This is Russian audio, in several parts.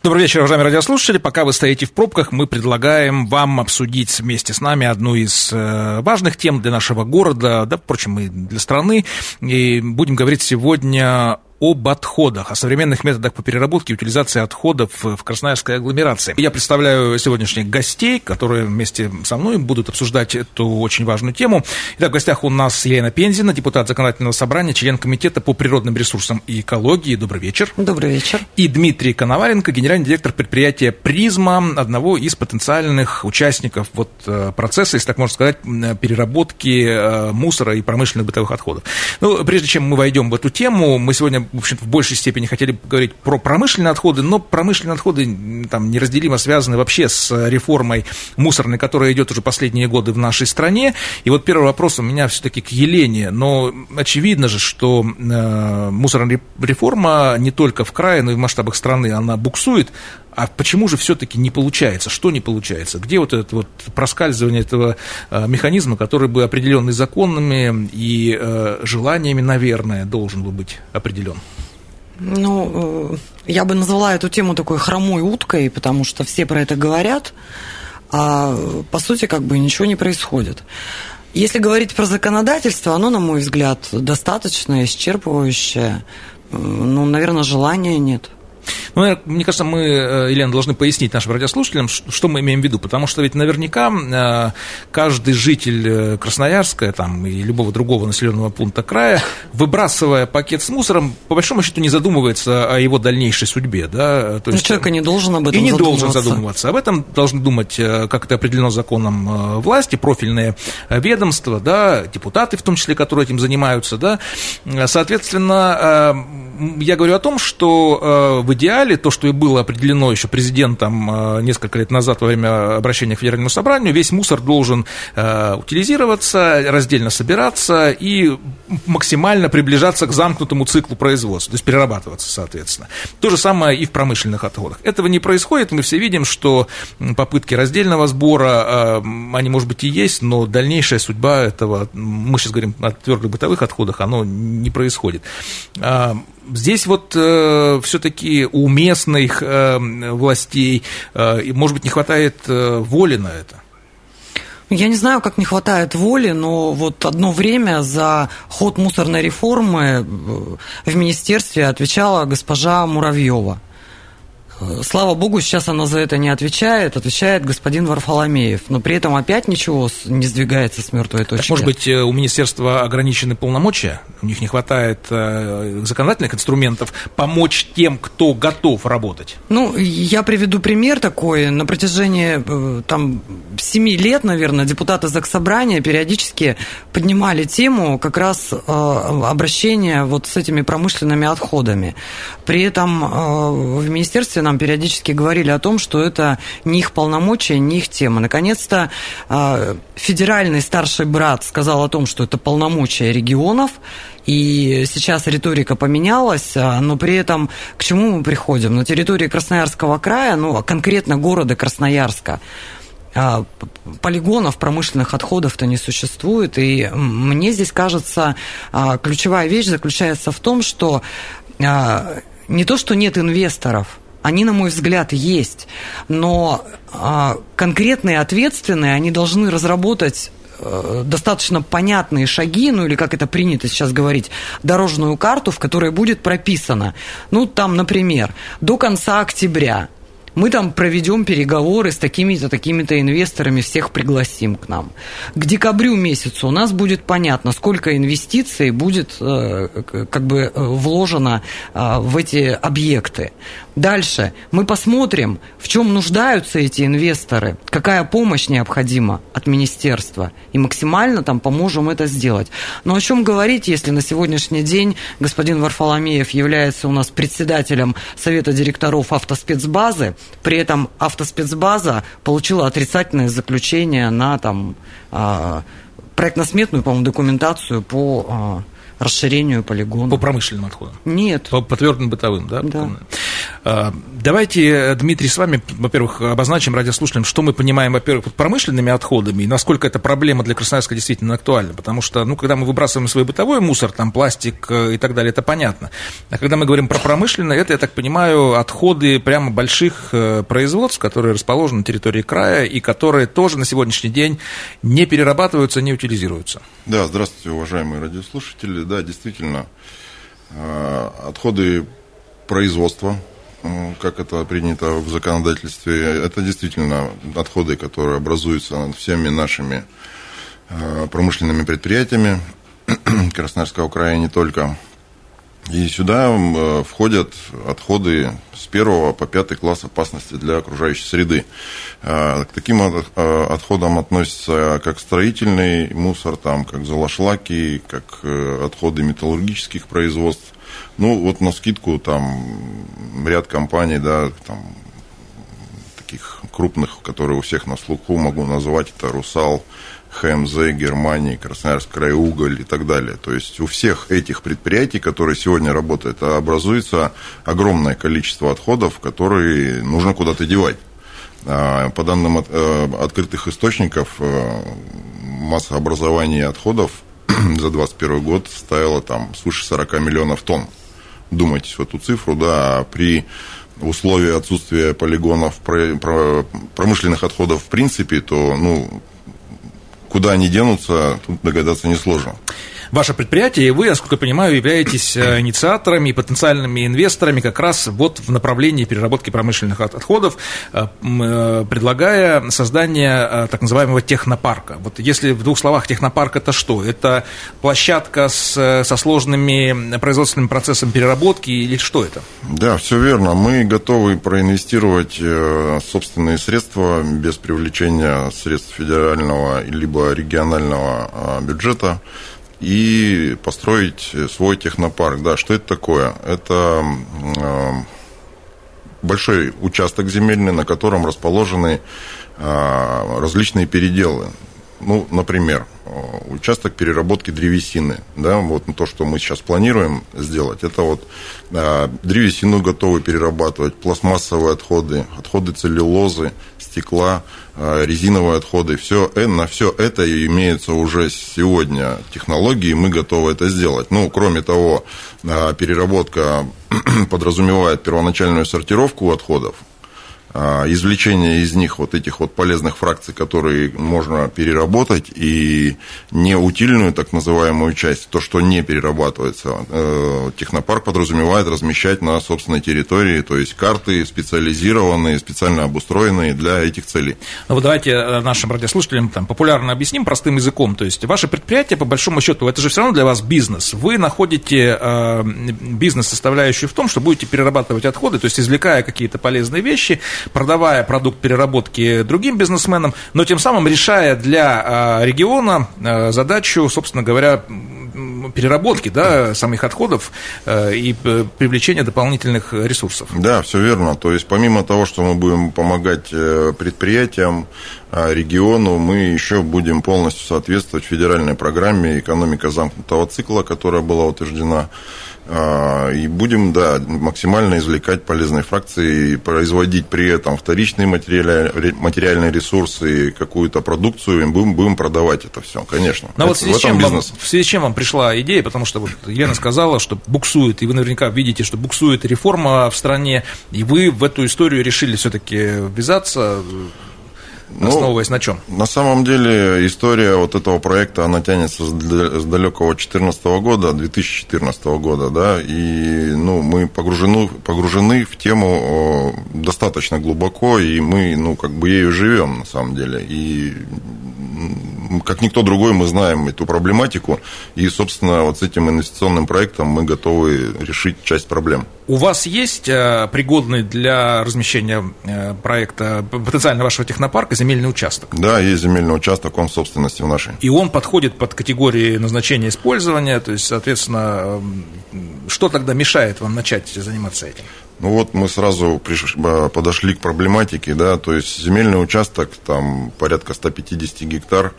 Добрый вечер, уважаемые радиослушатели. Пока вы стоите в пробках, мы предлагаем вам обсудить вместе с нами одну из э, важных тем для нашего города, да, впрочем, и для страны. И будем говорить сегодня об отходах, о современных методах по переработке и утилизации отходов в Красноярской агломерации. Я представляю сегодняшних гостей, которые вместе со мной будут обсуждать эту очень важную тему. Итак, в гостях у нас Елена Пензина, депутат Законодательного собрания, член Комитета по природным ресурсам и экологии. Добрый вечер. Добрый вечер. И Дмитрий Коноваленко, генеральный директор предприятия «Призма», одного из потенциальных участников вот э, процесса, если так можно сказать, переработки э, мусора и промышленных бытовых отходов. Ну, прежде чем мы войдем в эту тему, мы сегодня в общем в большей степени хотели поговорить про промышленные отходы, но промышленные отходы там неразделимо связаны вообще с реформой мусорной, которая идет уже последние годы в нашей стране. И вот первый вопрос у меня все-таки к Елене, но очевидно же, что э, мусорная реформа не только в крае, но и в масштабах страны она буксует. А почему же все-таки не получается? Что не получается? Где вот это вот проскальзывание этого э, механизма, который бы определенный законами и э, желаниями, наверное, должен был быть определен? Ну, э, я бы назвала эту тему такой хромой уткой, потому что все про это говорят, а по сути как бы ничего не происходит. Если говорить про законодательство, оно, на мой взгляд, достаточно исчерпывающее. Ну, наверное, желания нет. Ну, мне кажется, мы, э, Елена, должны пояснить нашим радиослушателям, что мы имеем в виду, потому что ведь наверняка э, каждый житель э, Красноярска там, и любого другого населенного пункта края, выбрасывая пакет с мусором, по большому счету не задумывается о его дальнейшей судьбе. Да? То есть, человек не должен об этом И не должен задумываться. Об этом должны думать, как это определено законом власти, профильные ведомства, да, депутаты в том числе, которые этим занимаются. Да. Соответственно, я говорю о том, что в идеале то, что и было определено еще президентом несколько лет назад во время обращения к Федеральному собранию, весь мусор должен утилизироваться, раздельно собираться и максимально приближаться к замкнутому циклу производства, то есть перерабатываться, соответственно. То же самое и в промышленных отходах. Этого не происходит, мы все видим, что попытки раздельного сбора, они, может быть, и есть, но дальнейшая судьба этого, мы сейчас говорим о твердых бытовых отходах, оно не происходит. Здесь вот э, все-таки у местных э, властей, э, может быть, не хватает э, воли на это. Я не знаю, как не хватает воли, но вот одно время за ход мусорной реформы в министерстве отвечала госпожа Муравьева. Слава богу, сейчас она за это не отвечает, отвечает господин Варфоломеев. Но при этом опять ничего не сдвигается с мертвой точки. Так, может быть, э, у министерства ограничены полномочия? У них не хватает э, законодательных инструментов помочь тем, кто готов работать? Ну, я приведу пример такой. На протяжении э, там, семи лет, наверное, депутаты Заксобрания периодически поднимали тему как раз обращения вот с этими промышленными отходами. При этом в министерстве нам периодически говорили о том, что это не их полномочия, не их тема. Наконец-то а, федеральный старший брат сказал о том, что это полномочия регионов, и сейчас риторика поменялась, а, но при этом к чему мы приходим? На территории Красноярского края, ну, конкретно города Красноярска, а, полигонов промышленных отходов-то не существует. И мне здесь кажется, ключевая вещь заключается в том, что не то, что нет инвесторов, они, на мой взгляд, есть. Но а, конкретные ответственные, они должны разработать э, достаточно понятные шаги, ну или как это принято сейчас говорить, дорожную карту, в которой будет прописано, ну там, например, до конца октября мы там проведем переговоры с такими-то, такими-то инвесторами, всех пригласим к нам. К декабрю месяцу у нас будет понятно, сколько инвестиций будет э, как бы э, вложено в эти объекты. Дальше мы посмотрим, в чем нуждаются эти инвесторы, какая помощь необходима от министерства, и максимально там поможем это сделать. Но о чем говорить, если на сегодняшний день господин Варфоломеев является у нас председателем Совета директоров автоспецбазы, при этом автоспецбаза получила отрицательное заключение на там, а, проектно-сметную, по-моему, документацию по а, расширению полигона. По промышленным отходам? Нет. По, по твердым бытовым, да? Да. А, давайте, Дмитрий, с вами, во-первых, обозначим радиослушателям, что мы понимаем, во-первых, под промышленными отходами и насколько эта проблема для Красноярска действительно актуальна. Потому что, ну, когда мы выбрасываем свой бытовой мусор, там, пластик э, и так далее, это понятно. А когда мы говорим про промышленное, это, я так понимаю, отходы прямо больших э, производств, которые расположены на территории края и которые тоже на сегодняшний день не перерабатываются, не утилизируются. Да, здравствуйте, уважаемые радиослушатели. Да, действительно, э, отходы производства, как это принято в законодательстве, это действительно отходы, которые образуются всеми нашими э, промышленными предприятиями Красноярского края не только. И сюда э, входят отходы с первого по пятый класс опасности для окружающей среды. К таким отходам относятся как строительный мусор, там, как залашлаки, как отходы металлургических производств, ну, вот на скидку там ряд компаний, да, там таких крупных, которые у всех на слуху могу назвать, это «Русал», ХМЗ, Германии, Красноярск, Крайуголь и так далее. То есть у всех этих предприятий, которые сегодня работают, образуется огромное количество отходов, которые нужно куда-то девать. А, по данным э, открытых источников, э, масса образования отходов за 2021 год составила там свыше 40 миллионов тонн думайтесь в эту цифру, да, при условии отсутствия полигонов промышленных отходов в принципе, то, ну, куда они денутся, тут догадаться несложно ваше предприятие, и вы, насколько я понимаю, являетесь э, инициаторами и потенциальными инвесторами как раз вот в направлении переработки промышленных отходов, э, э, предлагая создание так называемого технопарка. Вот если в двух словах технопарк это что? Это площадка с, со сложными производственным процессом переработки или что это? Да, все верно. Мы готовы проинвестировать собственные средства без привлечения средств федерального либо регионального бюджета и построить свой технопарк. Да, что это такое? Это э, большой участок земельный, на котором расположены э, различные переделы. Ну, например, э, участок переработки древесины, да, вот то, что мы сейчас планируем сделать, это вот древесину готовы перерабатывать, пластмассовые отходы, отходы целлюлозы, стекла, а, резиновые отходы, все, э, на все это имеются уже сегодня технологии, мы готовы это сделать. Ну, кроме того, а, переработка подразумевает первоначальную сортировку отходов, извлечение из них вот этих вот полезных фракций, которые можно переработать, и неутильную так называемую часть, то, что не перерабатывается, э, технопарк подразумевает размещать на собственной территории, то есть карты специализированные, специально обустроенные для этих целей. Ну вот давайте э, нашим радиослушателям там, популярно объясним простым языком. То есть ваше предприятие, по большому счету, это же все равно для вас бизнес. Вы находите э, бизнес-составляющую в том, что будете перерабатывать отходы, то есть извлекая какие-то полезные вещи, продавая продукт переработки другим бизнесменам, но тем самым решая для а, региона а, задачу, собственно говоря, переработки да, самих отходов э, и э, привлечения дополнительных ресурсов. Да, все верно. То есть помимо того, что мы будем помогать э, предприятиям, а, региону, мы еще будем полностью соответствовать федеральной программе «Экономика замкнутого цикла», которая была утверждена и будем, да, максимально извлекать полезные фракции и производить при этом вторичные материальные, материальные ресурсы, какую-то продукцию, и будем, будем продавать это все, конечно. Но это, вот в связи, в, чем вам, в связи с чем вам пришла идея, потому что вот Елена сказала, что буксует, и вы наверняка видите, что буксует реформа в стране, и вы в эту историю решили все-таки ввязаться, ну, основываясь на чем? На самом деле история вот этого проекта, она тянется с далекого 2014 года, 2014 года, да, и ну, мы погружены, погружены в тему достаточно глубоко, и мы, ну, как бы ею живем, на самом деле, и как никто другой, мы знаем эту проблематику, и, собственно, вот с этим инвестиционным проектом мы готовы решить часть проблем. У вас есть э, пригодный для размещения э, проекта потенциально вашего технопарка земельный участок? Да, есть земельный участок, он в собственности в нашей. И он подходит под категории назначения использования, то есть, соответственно, что тогда мешает вам начать заниматься этим? Ну вот мы сразу приш... подошли к проблематике, да, то есть земельный участок, там порядка 150 гектар,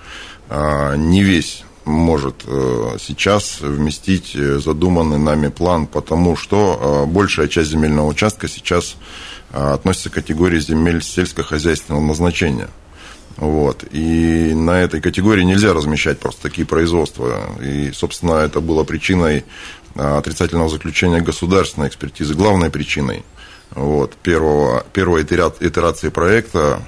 а, не весь может э, сейчас вместить э, задуманный нами план, потому что э, большая часть земельного участка сейчас относится к категории земель сельскохозяйственного назначения. Вот. И на этой категории нельзя размещать просто такие производства. И, собственно, это было причиной отрицательного заключения государственной экспертизы, главной причиной вот, первого, первой итерации проекта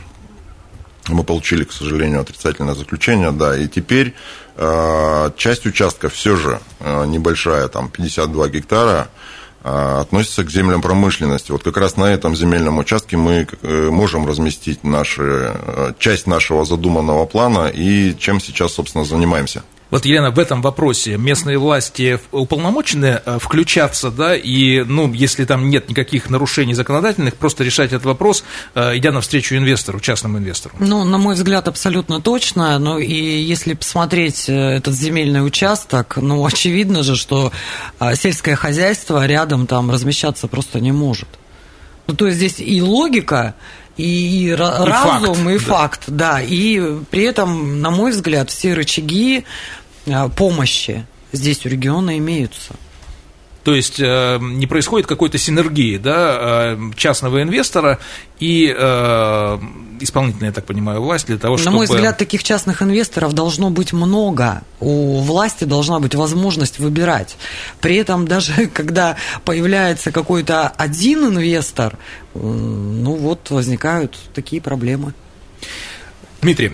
мы получили, к сожалению, отрицательное заключение, да, и теперь э, часть участка все же э, небольшая, там 52 гектара, э, относится к землям промышленности. Вот как раз на этом земельном участке мы э, можем разместить наши, э, часть нашего задуманного плана и чем сейчас, собственно, занимаемся. Вот, Елена, в этом вопросе местные власти уполномочены э, включаться, да, и, ну, если там нет никаких нарушений законодательных, просто решать этот вопрос, э, идя навстречу инвестору, частному инвестору? Ну, на мой взгляд, абсолютно точно. Ну, и если посмотреть э, этот земельный участок, ну, очевидно же, что сельское хозяйство рядом там размещаться просто не может. Ну, то есть здесь и логика, и, и разум, факт, и да. факт, да. И при этом, на мой взгляд, все рычаги помощи здесь у региона имеются. То есть э, не происходит какой-то синергии да, э, частного инвестора и э, исполнительной, я так понимаю, власти для того, чтобы... На мой взгляд, таких частных инвесторов должно быть много. У власти должна быть возможность выбирать. При этом даже когда появляется какой-то один инвестор, ну вот возникают такие проблемы. Дмитрий,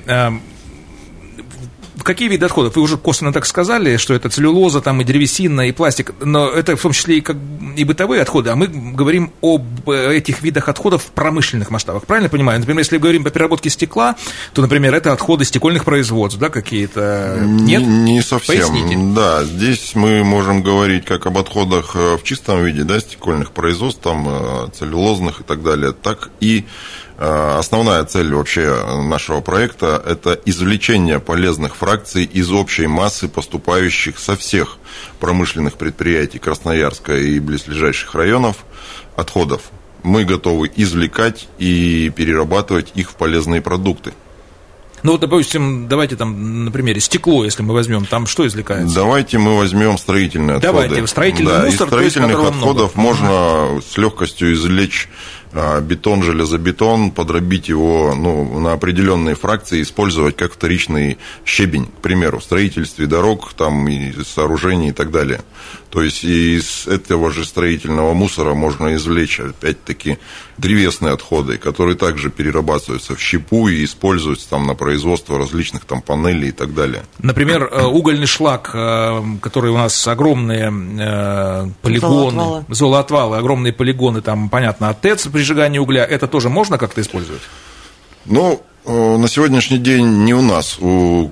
какие виды отходов? Вы уже косвенно так сказали, что это целлюлоза, там и древесина, и пластик, но это в том числе и, как, и бытовые отходы, а мы говорим об этих видах отходов в промышленных масштабах. Правильно понимаю? Например, если говорим о переработке стекла, то, например, это отходы стекольных производств, да, какие-то? Нет? Не, не совсем. Поясните. Да, здесь мы можем говорить как об отходах э, в чистом виде, да, стекольных производств, там, э, целлюлозных и так далее, так и Э, основная цель вообще нашего проекта – это извлечение полезных фракций из общей массы поступающих со всех промышленных предприятий Красноярска и близлежащих районов отходов. Мы готовы извлекать и перерабатывать их в полезные продукты. Ну вот, допустим, давайте там на примере стекло, если мы возьмем, там что извлекается? Давайте мы возьмем строительные отходы. Давайте, строительный да, мусор, из строительных есть, отходов много. можно с легкостью извлечь бетон, железобетон, подробить его ну, на определенные фракции, использовать как вторичный щебень, к примеру, в строительстве дорог, там, и сооружений и так далее. То есть из этого же строительного мусора можно извлечь, опять-таки, древесные отходы, которые также перерабатываются в щепу и используются там на производство различных там панелей и так далее. Например, э, угольный шлак, э, который у нас огромные э, полигоны, золоотвалы, золоотвалы огромные полигоны, там, понятно, от ТЭЦ при сжигании угля, это тоже можно как-то использовать? Ну, на сегодняшний день не у нас, у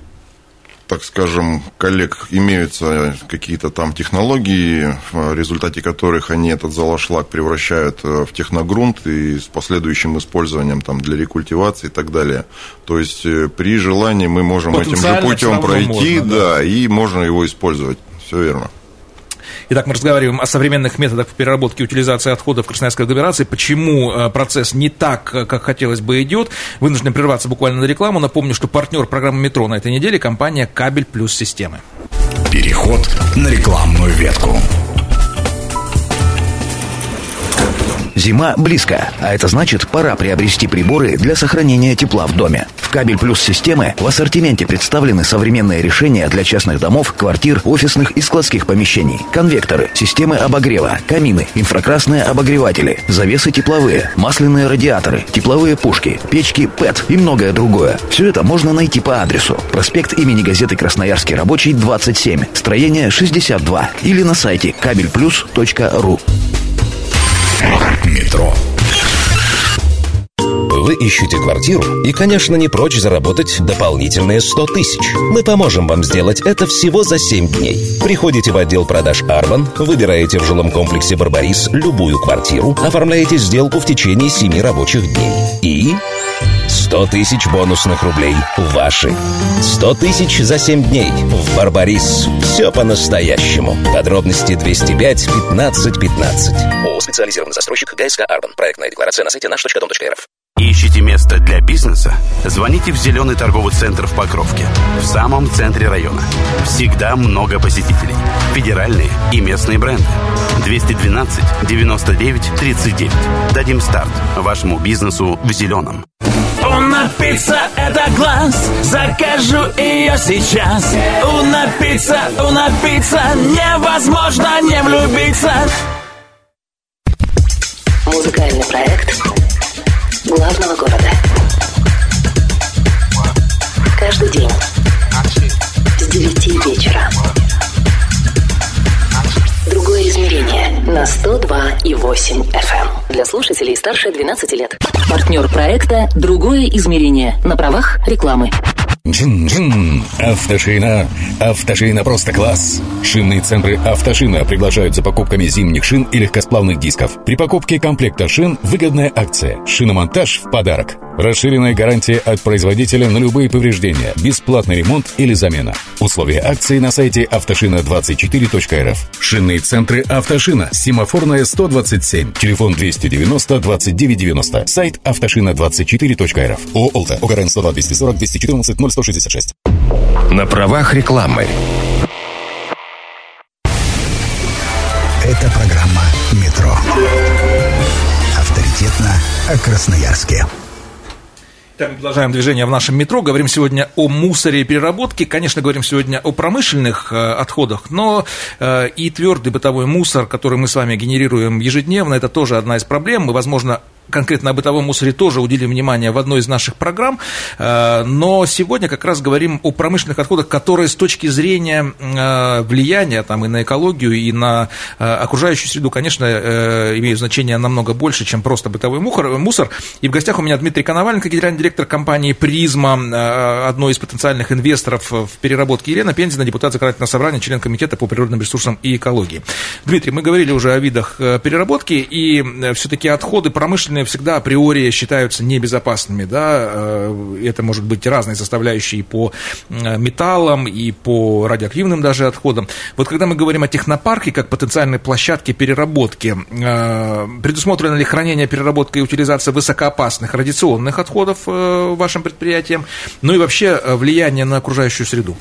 так скажем, коллег имеются какие-то там технологии, в результате которых они этот золошлаг превращают э, в техногрунт и с последующим использованием там для рекультивации и так далее. То есть э, при желании мы можем этим же путем пройти, можно, да, да, и можно его использовать. Все верно. Итак, мы разговариваем о современных методах переработки и утилизации отходов Красноярской агломерации. Почему э, процесс не так, э, как хотелось бы, идет? Вынуждены прерваться буквально на рекламу. Напомню, что партнер программы «Метро» на этой неделе – компания «Кабель плюс системы». Переход на рекламную ветку. Зима близко, а это значит, пора приобрести приборы для сохранения тепла в доме. В Кабель Плюс системы в ассортименте представлены современные решения для частных домов, квартир, офисных и складских помещений. Конвекторы, системы обогрева, камины, инфракрасные обогреватели, завесы тепловые, масляные радиаторы, тепловые пушки, печки ПЭТ и многое другое. Все это можно найти по адресу. Проспект имени газеты «Красноярский рабочий» 27, строение 62 или на сайте кабельплюс.ру. Метро. Вы ищете квартиру и, конечно, не прочь заработать дополнительные 100 тысяч. Мы поможем вам сделать это всего за 7 дней. Приходите в отдел продаж Арбан, выбираете в жилом комплексе Барбарис любую квартиру, оформляете сделку в течение 7 рабочих дней. И 100 тысяч бонусных рублей ваши. 100 тысяч за 7 дней в Барбарис. Все по-настоящему. Подробности 205 15 15. ООО «Специализированный застройщик ГСК Арбан». Проектная декларация на сайте наш.дом.рф. Ищите место для бизнеса? Звоните в Зеленый торговый центр в Покровке, в самом центре района. Всегда много посетителей. Федеральные и местные бренды. 212 99 39. Дадим старт вашему бизнесу в зеленом. Уна пицца – это класс, закажу ее сейчас. Уна пицца, уна пицца, невозможно не влюбиться. Для слушателей старше 12 лет. Партнер проекта «Другое измерение» на правах рекламы. Джин-джин. Автошина. Автошина просто класс. Шинные центры Автошина приглашают за покупками зимних шин и легкосплавных дисков. При покупке комплекта шин выгодная акция. Шиномонтаж в подарок. Расширенная гарантия от производителя на любые повреждения. Бесплатный ремонт или замена. Условия акции на сайте автошина24.рф. Шинные центры Автошина. Семафорная 127. Телефон 290 2990. Сайт автошина24.рф. ООО «Олта». ОГРН 102 240 214 0166. На правах рекламы. Это программа «Метро». Авторитетно о Красноярске. Так, продолжаем движение в нашем метро. Говорим сегодня о мусоре и переработке. Конечно, говорим сегодня о промышленных э, отходах, но э, и твердый бытовой мусор, который мы с вами генерируем ежедневно, это тоже одна из проблем. Мы, возможно, конкретно о бытовом мусоре тоже уделим внимание в одной из наших программ, э, но сегодня как раз говорим о промышленных отходах, которые с точки зрения э, влияния там, и на экологию, и на э, окружающую среду, конечно, имеют значение намного больше, чем просто бытовой мусор. И в гостях у меня Дмитрий Коноваленко, генеральный директор компании «Призма», одной из потенциальных инвесторов в переработке, Елена Пензина, депутат законодательного собрания, член комитета по природным ресурсам и экологии. Дмитрий, мы говорили уже о видах переработки, и все-таки отходы промышленные всегда априори считаются небезопасными, да, э, это может быть разные составляющие по э, металлам и по радиоактивным даже отходам. Вот когда мы говорим о технопарке как потенциальной площадке переработки, э, предусмотрено ли хранение, переработка и утилизация высокоопасных радиационных отходов вашим предприятием, ну и вообще влияние на окружающую среду?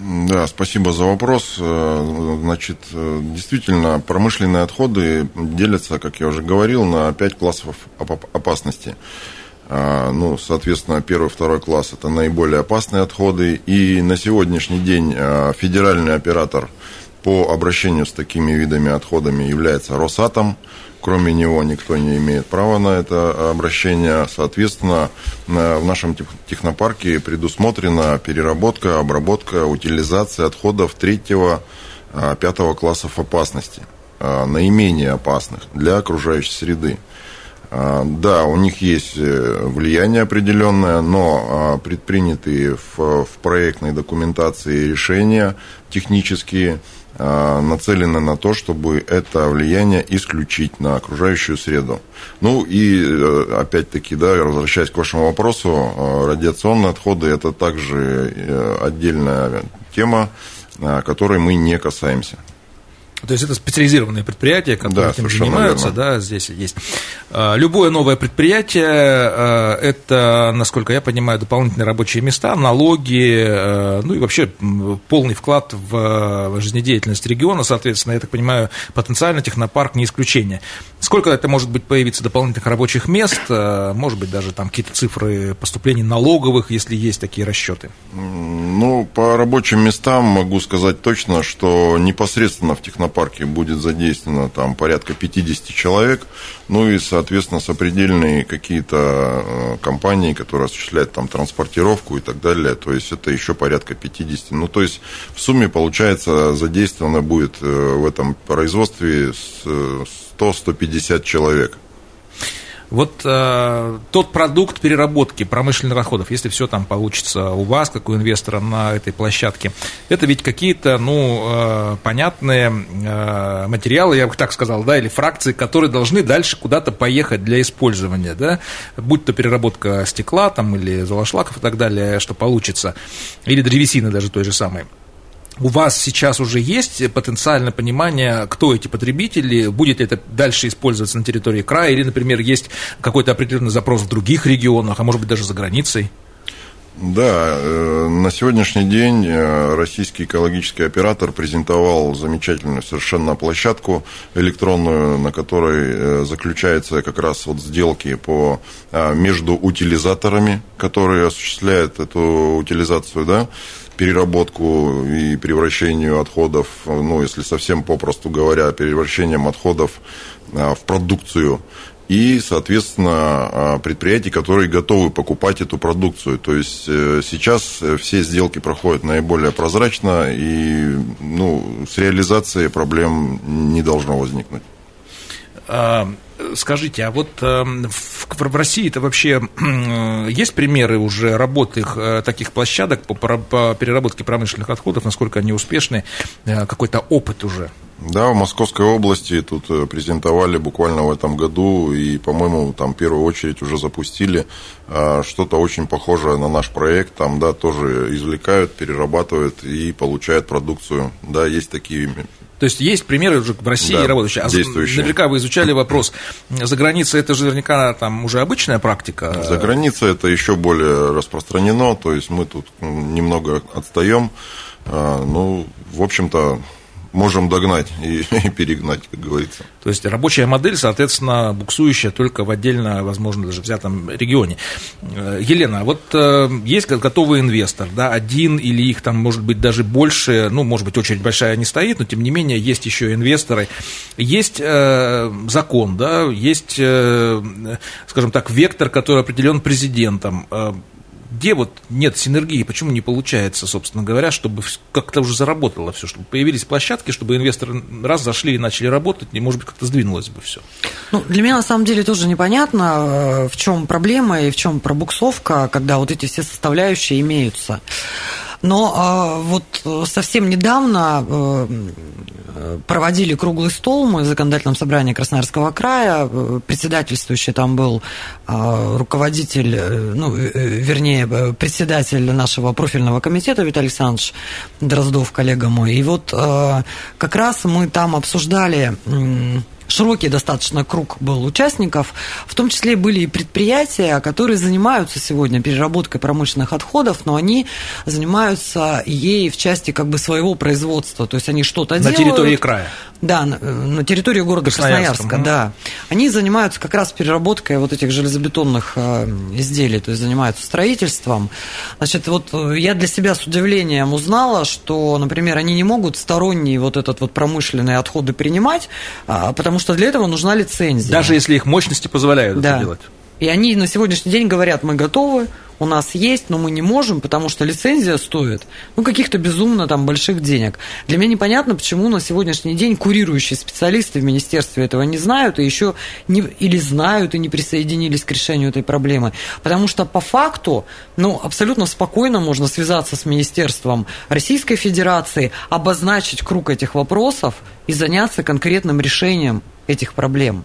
Да, спасибо за вопрос. Э, значит, э, действительно, промышленные отходы делятся, как я уже говорил, на пять классов опасности. А, ну, соответственно, первый, второй класс – это наиболее опасные отходы. И на сегодняшний день э, федеральный оператор по обращению с такими видами отходами является Росатом. Кроме него никто не имеет права на это обращение. Соответственно, в нашем технопарке предусмотрена переработка, обработка, утилизация отходов третьего, а, пятого классов опасности, а, наименее опасных для окружающей среды. Да, у них есть э, влияние определенное, но предпринятые в, в проектной документации решения технические Э, нацелены на то, чтобы это влияние исключить на окружающую среду. Ну и э, опять-таки, да, возвращаясь к вашему вопросу, э, радиационные отходы это также отдельная тема, которой мы не касаемся. То есть это специализированные предприятия, которые да, этим занимаются, верно. да, здесь есть. А, любое новое предприятие а, – это, насколько я понимаю, дополнительные рабочие места, налоги, а, ну и вообще полный вклад в жизнедеятельность региона, соответственно, я так понимаю, потенциально технопарк не исключение. Сколько это может быть появиться дополнительных рабочих мест, может быть, даже там какие-то цифры поступлений налоговых, если есть такие расчеты? Ну, по рабочим местам могу сказать точно, что непосредственно в технопарке парке будет задействовано там порядка 50 человек, ну и, соответственно, сопредельные какие-то э, компании, которые осуществляют там транспортировку и так далее, то есть это еще порядка 50. Ну, то есть в сумме, получается, задействовано будет э, в этом производстве 100-150 человек. Вот э, тот продукт переработки промышленных отходов, если все там получится у вас, как у инвестора на этой площадке, это ведь какие-то, ну, э, понятные э, материалы, я бы так сказал, да, или фракции, которые должны дальше куда-то поехать для использования, да, будь то переработка стекла там или золошлаков и так далее, что получится, или древесины даже той же самой у вас сейчас уже есть потенциальное понимание, кто эти потребители, будет ли это дальше использоваться на территории края, или, например, есть какой-то определенный запрос в других регионах, а может быть даже за границей? Да, э, на сегодняшний день э, российский экологический оператор презентовал замечательную совершенно площадку электронную, на которой э, заключаются как раз вот сделки по, между утилизаторами, которые осуществляют эту утилизацию, да, переработку и превращению отходов, ну, если совсем попросту говоря, превращением отходов в продукцию и, соответственно, а, предприятий, которые готовы покупать эту продукцию. То есть э, сейчас все сделки проходят наиболее прозрачно, и ну, с реализацией проблем не должно возникнуть. Скажите, а вот эм, в, России это вообще есть примеры уже работы э, таких площадок по, переработке промышленных отходов, насколько они успешны, э, какой-то опыт уже? Да, в Московской области тут э, презентовали буквально в этом году и, по-моему, там в первую очередь уже запустили что-то очень похожее на наш проект. Там, да, тоже извлекают, перерабатывают и получают продукцию. Да, есть такие то есть есть примеры уже в России да, работающие. А действующие. наверняка вы изучали вопрос. За границей это же наверняка там уже обычная практика. За границей это еще более распространено. То есть мы тут немного отстаем. А, ну, в общем-то, можем догнать и, и перегнать, как говорится. То есть рабочая модель, соответственно, буксующая только в отдельно, возможно, даже взятом регионе. Э, Елена, вот э, есть готовый инвестор, да, один или их там может быть даже больше, ну, может быть, очередь большая не стоит, но тем не менее есть еще инвесторы. Есть э, закон, да, есть, скажем так, вектор, который определен президентом где вот нет синергии, почему не получается, собственно говоря, чтобы как-то уже заработало все, чтобы появились площадки, чтобы инвесторы раз зашли и начали работать, и, может быть, как-то сдвинулось бы все. Ну, для меня, на самом деле, тоже непонятно, э, в чем проблема и в чем пробуксовка, когда вот эти все составляющие имеются. Но а, вот совсем недавно э, проводили круглый стол мы в законодательном собрании Красноярского края. Председательствующий там был а, руководитель, э, ну, э, вернее, председатель нашего профильного комитета Виталий Александрович Дроздов, коллега мой. И вот как раз мы там обсуждали широкий достаточно круг был участников, в том числе были и предприятия, которые занимаются сегодня переработкой промышленных отходов, но они занимаются ей в части как бы своего производства, то есть они что-то делают. На территории края. Да, на, на территории города Красноярска, да. Они занимаются как раз переработкой вот этих железобетонных э, изделий, то есть занимаются строительством. Значит, вот э, я для себя с удивлением узнала, что, например, они не могут сторонние вот этот вот промышленные отходы принимать, а, потому что для этого нужна лицензия. Даже если их мощности позволяют да. это делать. И они на сегодняшний день говорят, мы готовы, у нас есть, но мы не можем, потому что лицензия стоит, ну, каких-то безумно там больших денег. Для меня непонятно, почему на сегодняшний день курирующие специалисты в министерстве этого не знают и еще не, или знают и не присоединились к решению этой проблемы. Потому что по факту, ну, абсолютно спокойно можно связаться с Министерством Российской Федерации, обозначить круг этих вопросов и заняться конкретным решением этих проблем.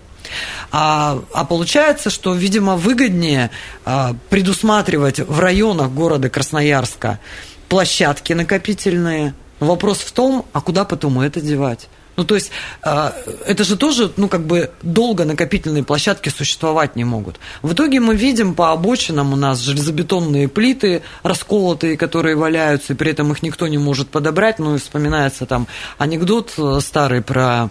А, а получается, что, видимо, выгоднее а, предусматривать в районах города Красноярска площадки накопительные. вопрос в том, а куда потом это девать? Ну, то есть, а, это же тоже, ну, как бы долго накопительные площадки существовать не могут. В итоге мы видим по обочинам у нас железобетонные плиты расколотые, которые валяются, и при этом их никто не может подобрать. Ну, и вспоминается там анекдот э, старый про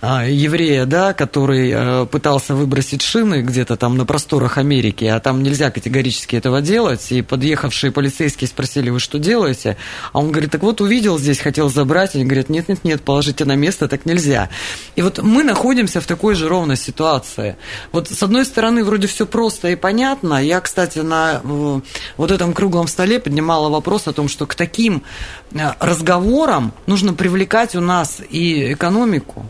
еврея, да, который э, пытался выбросить шины где-то там на просторах Америки, а там нельзя категорически этого делать, и подъехавшие полицейские спросили, вы что делаете? А он говорит, так вот увидел здесь, хотел забрать, они говорят, нет-нет-нет, положите на место, так нельзя. И вот мы находимся в такой же ровной ситуации. Вот с одной стороны, вроде все просто и понятно. Я, кстати, на э, вот этом круглом столе поднимала вопрос о том, что к таким э, разговорам нужно привлекать у нас и экономику,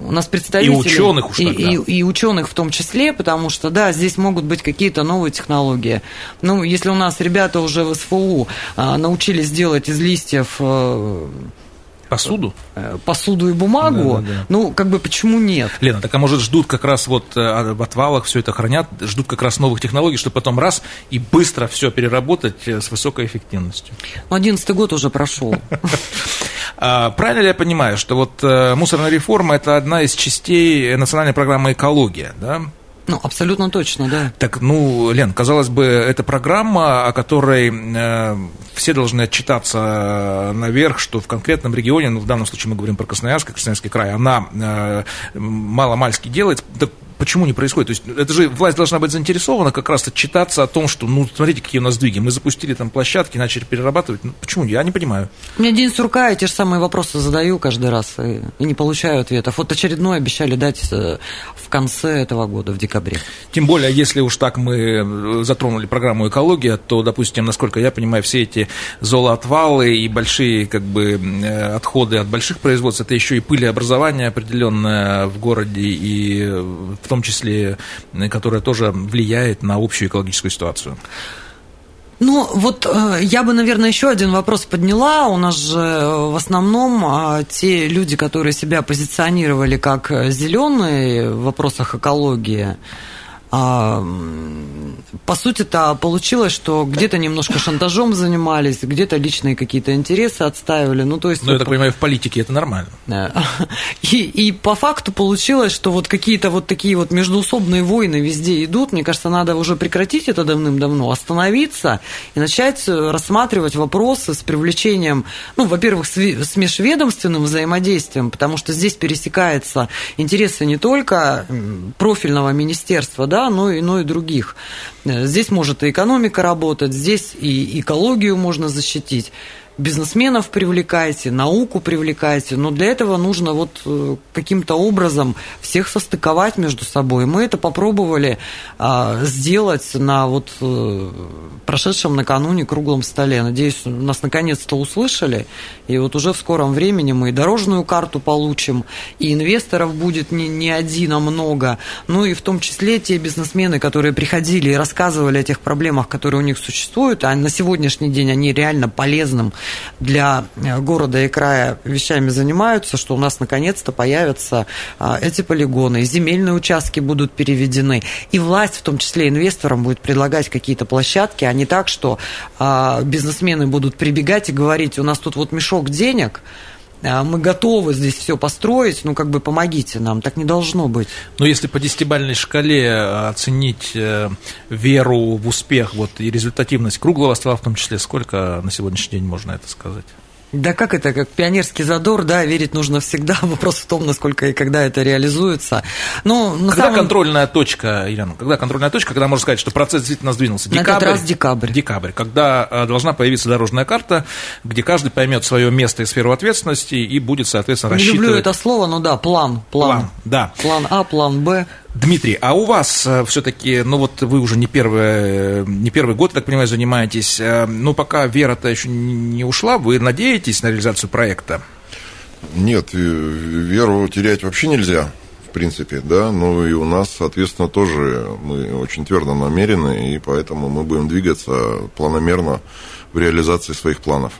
у нас представители... И ученых уж и, и, и ученых в том числе, потому что, да, здесь могут быть какие-то новые технологии. Ну, если у нас ребята уже в СФУ а, научились делать из листьев... э, Посуду? э, посуду и бумагу, Да, да, да. ну, как бы почему нет? Лена, так а может ждут как раз вот э, в отвалах все это хранят, ждут как раз новых технологий, чтобы потом раз и быстро все переработать э, с высокой эффективностью. Ну, одиннадцатый год уже прошел. А, Правильно ли я понимаю, что вот э, мусорная реформа – это одна из частей национальной программы «Экология», да? Ну, абсолютно точно, да. Так, ну, Лен, казалось бы, это программа, о которой э, все должны отчитаться наверх, что в конкретном регионе, ну, в данном случае мы говорим про Красноярск, Красноярский край, она э, мало-мальски делает. Так почему не происходит? То есть это же власть должна быть заинтересована как раз отчитаться о том, что, ну, смотрите, какие у нас сдвиги. Мы запустили там площадки, начали перерабатывать. Ну, почему? Я не понимаю. Мне день сурка, я те же самые вопросы задаю каждый раз и, и не получаю ответов. Вот очередной обещали дать э, в конце этого года, в декабре. Тем более, если уж так мы э, затронули программу «Экология», то, допустим, насколько я понимаю, все эти золоотвалы и большие как бы, э, отходы от больших производств, это еще и пылеобразование определенное в городе, и в том числе, э, которое тоже влияет на общую экологическую ситуацию. Ну, вот э, я бы, наверное, еще один вопрос подняла. У нас же э, в основном а, те люди, которые себя позиционировали как зеленые в вопросах экологии, а, по сути-то получилось, что где-то немножко шантажом занимались, где-то личные какие-то интересы отстаивали. Ну, то есть я вот- так понимаю, в политике это нормально. И, и по факту получилось, что вот какие-то вот такие вот междуусобные войны везде идут. Мне кажется, надо уже прекратить это давным-давно, остановиться и начать э, рассматривать вопросы с привлечением, ну, во-первых, с межведомственным взаимодействием, потому что здесь пересекаются интересы не только профильного министерства, да, но и, но и других. Э, Здесь может и экономика работать, здесь и экологию можно защитить бизнесменов привлекайте, науку привлекайте, но для этого нужно вот э, каким-то образом всех состыковать между собой. Мы это попробовали а, сделать на вот э, прошедшем накануне круглом столе. Надеюсь, нас наконец-то услышали, и вот уже в скором времени мы и дорожную карту получим, и инвесторов будет не, не один, а много. Ну и в том числе те бизнесмены, которые приходили и рассказывали о тех проблемах, которые у них существуют, а на сегодняшний день они реально полезным для э, города и края вещами занимаются, что у нас наконец-то появятся а, эти полигоны, земельные участки будут переведены, и власть, в том числе инвесторам, будет предлагать какие-то площадки, а не так, что а, бизнесмены будут прибегать и говорить, у нас тут вот мешок денег, мы готовы здесь все построить, ну как бы помогите нам, так не должно быть. Но если по десятибальной шкале э, оценить э, веру в успех вот, и результативность круглого стола в том числе, сколько на сегодняшний день можно это сказать? Да как это, как пионерский задор, да, верить нужно всегда. Вопрос в том, насколько и когда это реализуется. Ну, на Когда самом- контрольная точка, Елена, когда контрольная точка, когда можно сказать, что процесс действительно сдвинулся? На этот раз декабрь. Декабрь, когда э, должна появиться дорожная карта, где каждый поймет свое место и сферу ответственности и будет, соответственно, Не люблю рассчитывать... это слово, но да, план, план. План, да. План А, план Б. Дмитрий, а у вас все-таки, ну вот вы уже не первый, э, не первый год, так понимаю, занимаетесь, э, ну пока вера-то еще не ушла, вы надеетесь на реализацию проекта? Нет, э, веру терять вообще нельзя, в принципе, да, ну и у нас, соответственно, тоже мы очень твердо намерены, и поэтому мы будем двигаться планомерно в реализации своих планов.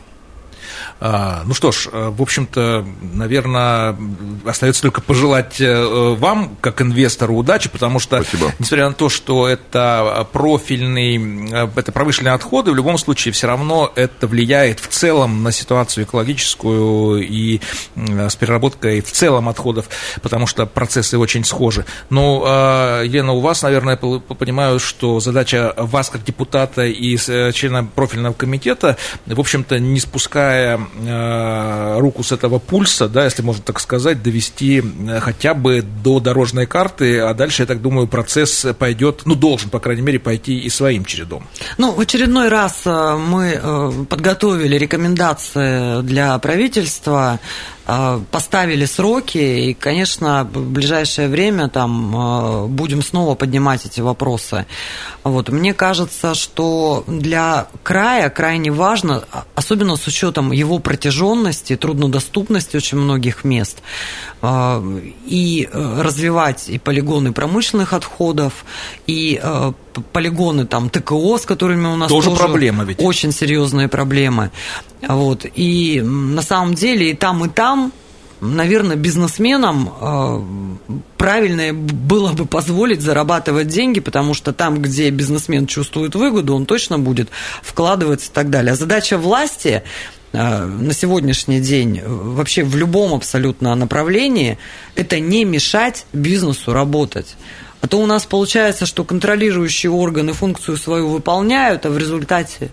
А, Ну что ж, э, в общем-то, наверное, остается только пожелать э, вам, как инвестору, удачи, потому что, Спасибо. несмотря на то, что это профильный, э, это промышленные отходы, в любом случае все равно это влияет в целом на ситуацию экологическую и с переработкой в целом отходов, потому что процессы очень схожи. Ну, э, Елена, у вас, наверное, понимаю, что задача вас как депутата и члена профильного комитета, в общем-то, не спуская э, руку с этого пульса, да, если можно так сказать, довести э, хотя бы до дорожной карты, а дальше, я так думаю, процесс пойдет, ну, должен, по крайней мере, пойти и своим чередом. Ну, в очередной раз э, мы э, подготовили рекомендации для правительства поставили сроки, и, конечно, в ближайшее время там э, будем снова поднимать эти вопросы. Вот. Мне кажется, что для края крайне важно, особенно с учетом его протяженности, труднодоступности очень многих мест, и развивать и полигоны промышленных отходов, и полигоны там ТКО, с которыми у нас тоже, тоже проблема ведь. очень серьезные проблемы. Вот. И на самом деле и там, и там наверное, бизнесменам э, правильно было бы позволить зарабатывать деньги, потому что там, где бизнесмен чувствует выгоду, он точно будет вкладываться и так далее. А задача власти э, на сегодняшний день вообще в любом абсолютно направлении это не мешать бизнесу работать. А то у нас получается, что контролирующие органы функцию свою выполняют, а в результате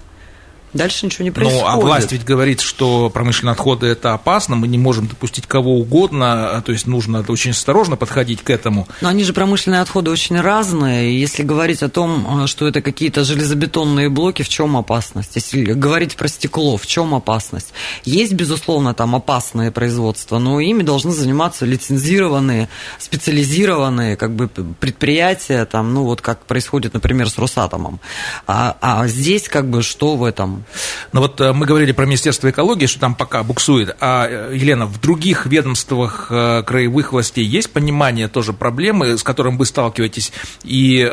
Дальше ничего не происходит. Ну, а власть ведь говорит, что промышленные отходы это опасно, мы не можем допустить кого угодно, то есть нужно очень осторожно подходить к этому. Но они же промышленные отходы очень разные. Если говорить о том, что это какие-то железобетонные блоки, в чем опасность? Если говорить про стекло, в чем опасность? Есть, безусловно, там опасные производства, но ими должны заниматься лицензированные, специализированные как бы, предприятия, там, ну вот как происходит, например, с Росатомом. А, а здесь как бы что в этом? Но вот э, мы говорили про Министерство экологии, что там пока буксует. А, э, Елена, в других ведомствах э, краевых властей есть понимание тоже проблемы, с которым вы сталкиваетесь, и,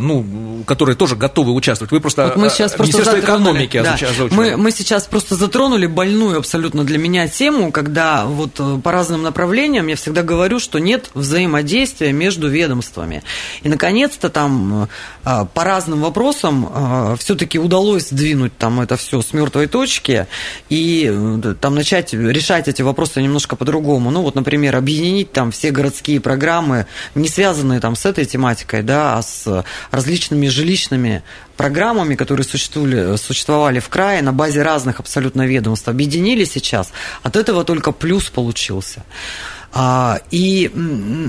ну, которые тоже готовы участвовать? Вы просто вот мы сейчас Министерство просто экономики да. мы, мы сейчас просто затронули больную абсолютно для меня тему, когда вот по разным направлениям я всегда говорю, что нет взаимодействия между ведомствами. И, наконец-то, там по разным вопросам все-таки удалось сдвинуть там это все с мертвой точки и э, там начать решать эти вопросы немножко по-другому. Ну, вот, например, объединить там все городские программы, не связанные там с этой тематикой, да, а с различными жилищными программами, которые существовали, существовали в крае на базе разных абсолютно ведомств, объединили сейчас. От этого только плюс получился. А, и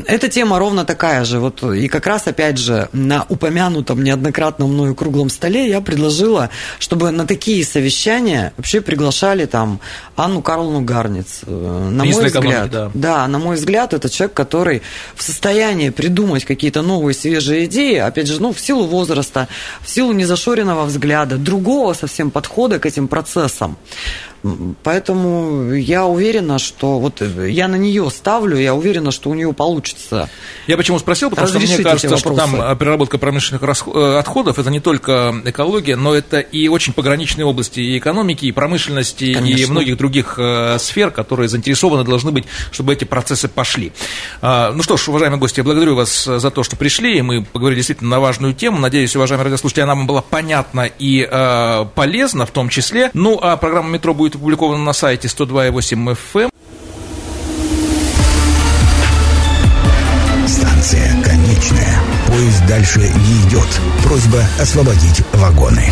эта тема ровно такая же. Вот, и как раз, опять же, на упомянутом неоднократно мною круглом столе я предложила, чтобы на такие совещания вообще приглашали там Анну Карловну Гарниц. Э, на мой взгляд, да. да, на мой взгляд, это человек, который в состоянии придумать какие-то новые свежие идеи, опять же, ну, в силу возраста, в силу незашоренного взгляда, другого совсем подхода к этим процессам. Поэтому я уверена, что вот я на нее ставлю, я уверена, что у нее получится. Я почему спросил, потому что мне кажется, что там э, переработка промышленных э, отходов это не только экология, но это и очень пограничные области и экономики, и промышленности, Конечно. и многих других э, сфер, которые заинтересованы должны быть, чтобы эти процессы пошли. А, ну что ж, уважаемые гости, я благодарю вас за то, что пришли, и мы поговорили действительно на важную тему. Надеюсь, уважаемые радиослушатели, она вам была понятна и полезна в том числе. Ну, а программа «Метро» будет опубликовано на сайте 102.8 FM. Станция конечная. Поезд дальше не идет. Просьба освободить вагоны.